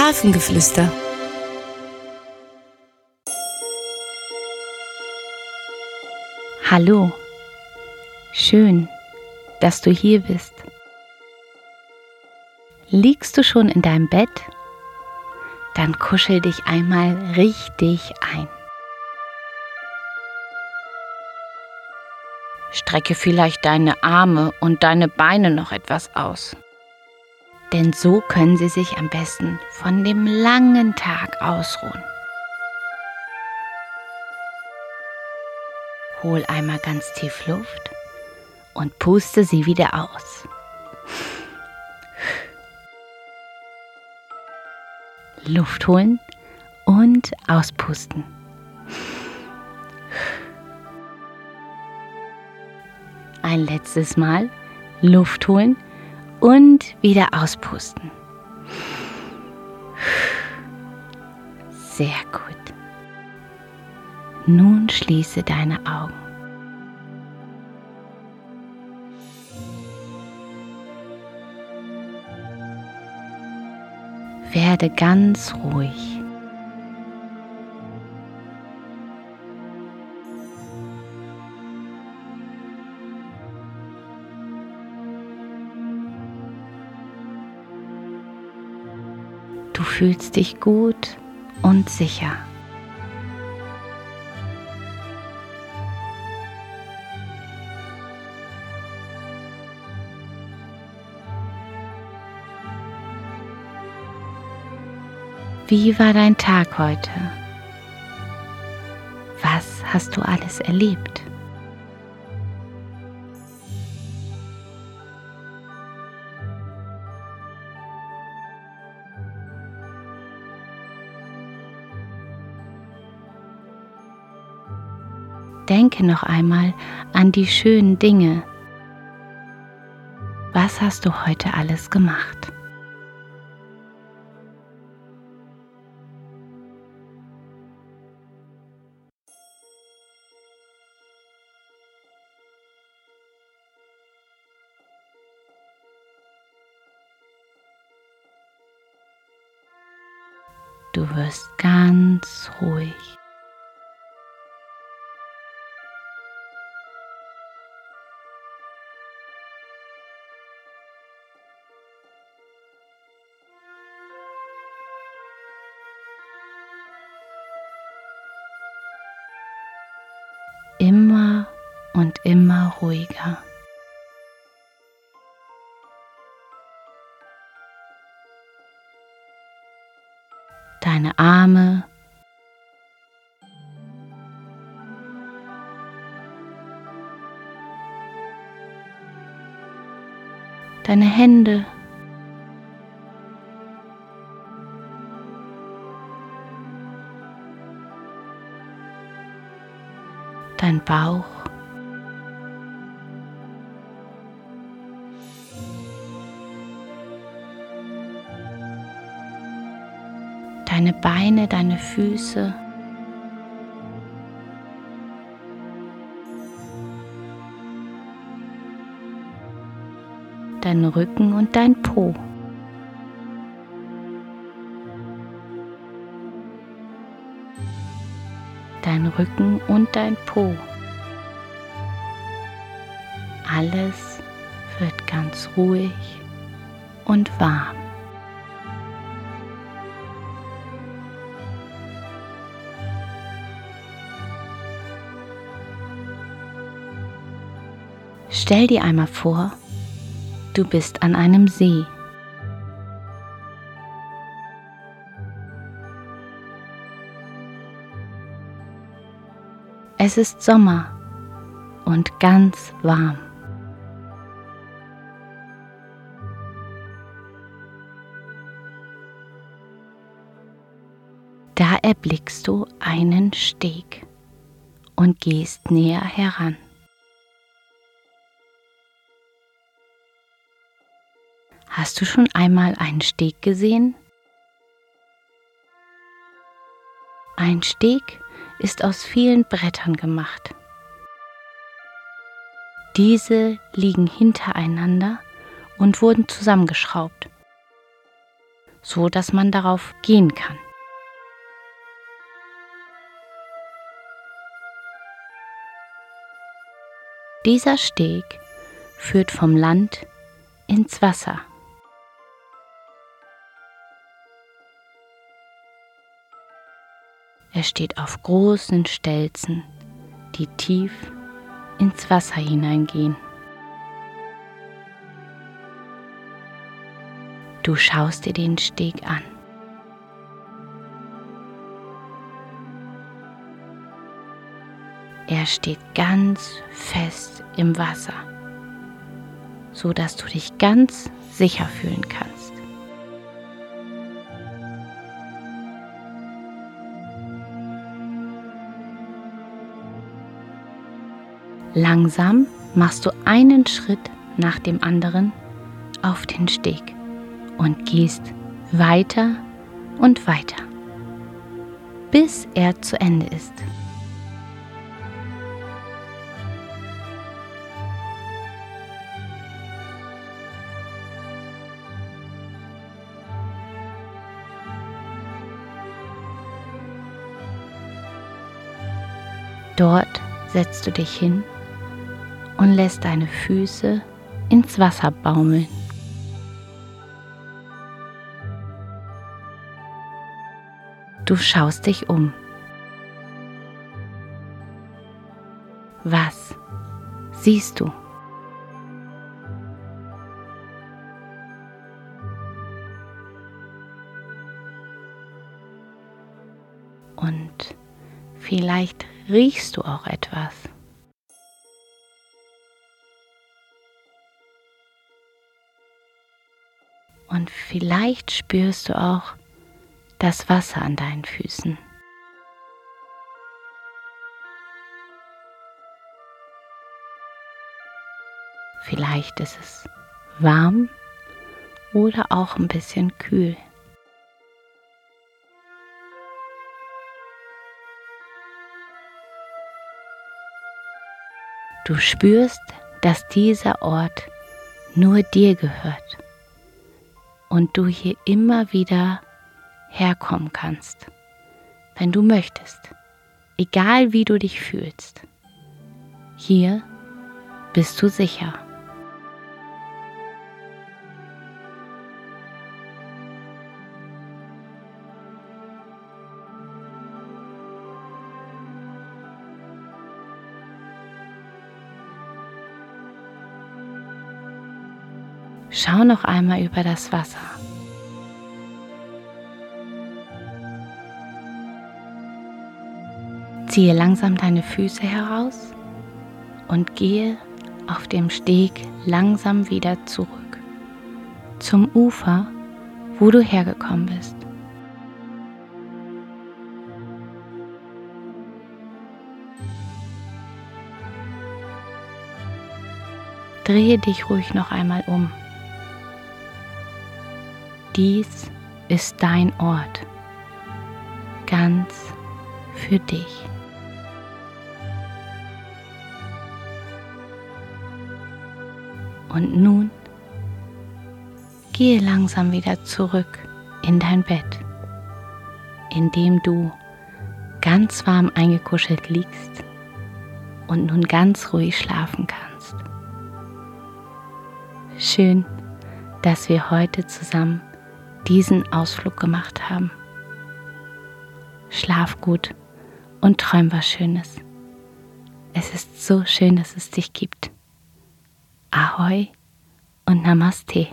Hafengeflüster. Hallo, schön, dass du hier bist. Liegst du schon in deinem Bett? Dann kuschel dich einmal richtig ein. Strecke vielleicht deine Arme und deine Beine noch etwas aus. Denn so können sie sich am besten von dem langen Tag ausruhen. Hol einmal ganz tief Luft und puste sie wieder aus. Luft holen und auspusten. Ein letztes Mal Luft holen und wieder auspusten. Sehr gut. Nun schließe deine Augen. Werde ganz ruhig. Du fühlst dich gut und sicher. Wie war dein Tag heute? Was hast du alles erlebt? Denke noch einmal an die schönen Dinge. Was hast du heute alles gemacht? Du wirst ganz ruhig. Immer und immer ruhiger. deine Arme, deine Hände, dein Bauch. deine Beine, deine Füße. Dein Rücken und dein Po. Dein Rücken und dein Po. Alles wird ganz ruhig und warm. Stell dir einmal vor, du bist an einem See. Es ist Sommer und ganz warm. Da erblickst du einen Steg und gehst näher heran. Hast du schon einmal einen Steg gesehen? Ein Steg ist aus vielen Brettern gemacht. Diese liegen hintereinander und wurden zusammengeschraubt, so dass man darauf gehen kann. Dieser Steg führt vom Land ins Wasser. Er steht auf großen Stelzen, die tief ins Wasser hineingehen. Du schaust dir den Steg an. Er steht ganz fest im Wasser, so dass du dich ganz sicher fühlen kannst. Langsam machst du einen Schritt nach dem anderen auf den Steg und gehst weiter und weiter, bis er zu Ende ist. Dort setzt du dich hin und lässt deine Füße ins Wasser baumeln. Du schaust dich um. Was siehst du? Und vielleicht riechst du auch etwas. Und vielleicht spürst du auch das Wasser an deinen Füßen. Vielleicht ist es warm oder auch ein bisschen kühl. Du spürst, dass dieser Ort nur dir gehört und du hier immer wieder herkommen kannst, wenn du möchtest, egal wie du dich fühlst. Hier bist du sicher. Schau noch einmal über das Wasser. Ziehe langsam deine Füße heraus und gehe auf dem Steg langsam wieder zurück zum Ufer, wo du hergekommen bist. Drehe dich ruhig noch einmal um. Dies ist dein Ort, ganz für dich. Und nun gehe langsam wieder zurück in dein Bett, in dem du ganz warm eingekuschelt liegst und nun ganz ruhig schlafen kannst. Schön, dass wir heute zusammen diesen Ausflug gemacht haben. Schlaf gut und träum was Schönes. Es ist so schön, dass es dich gibt. Ahoi und Namaste.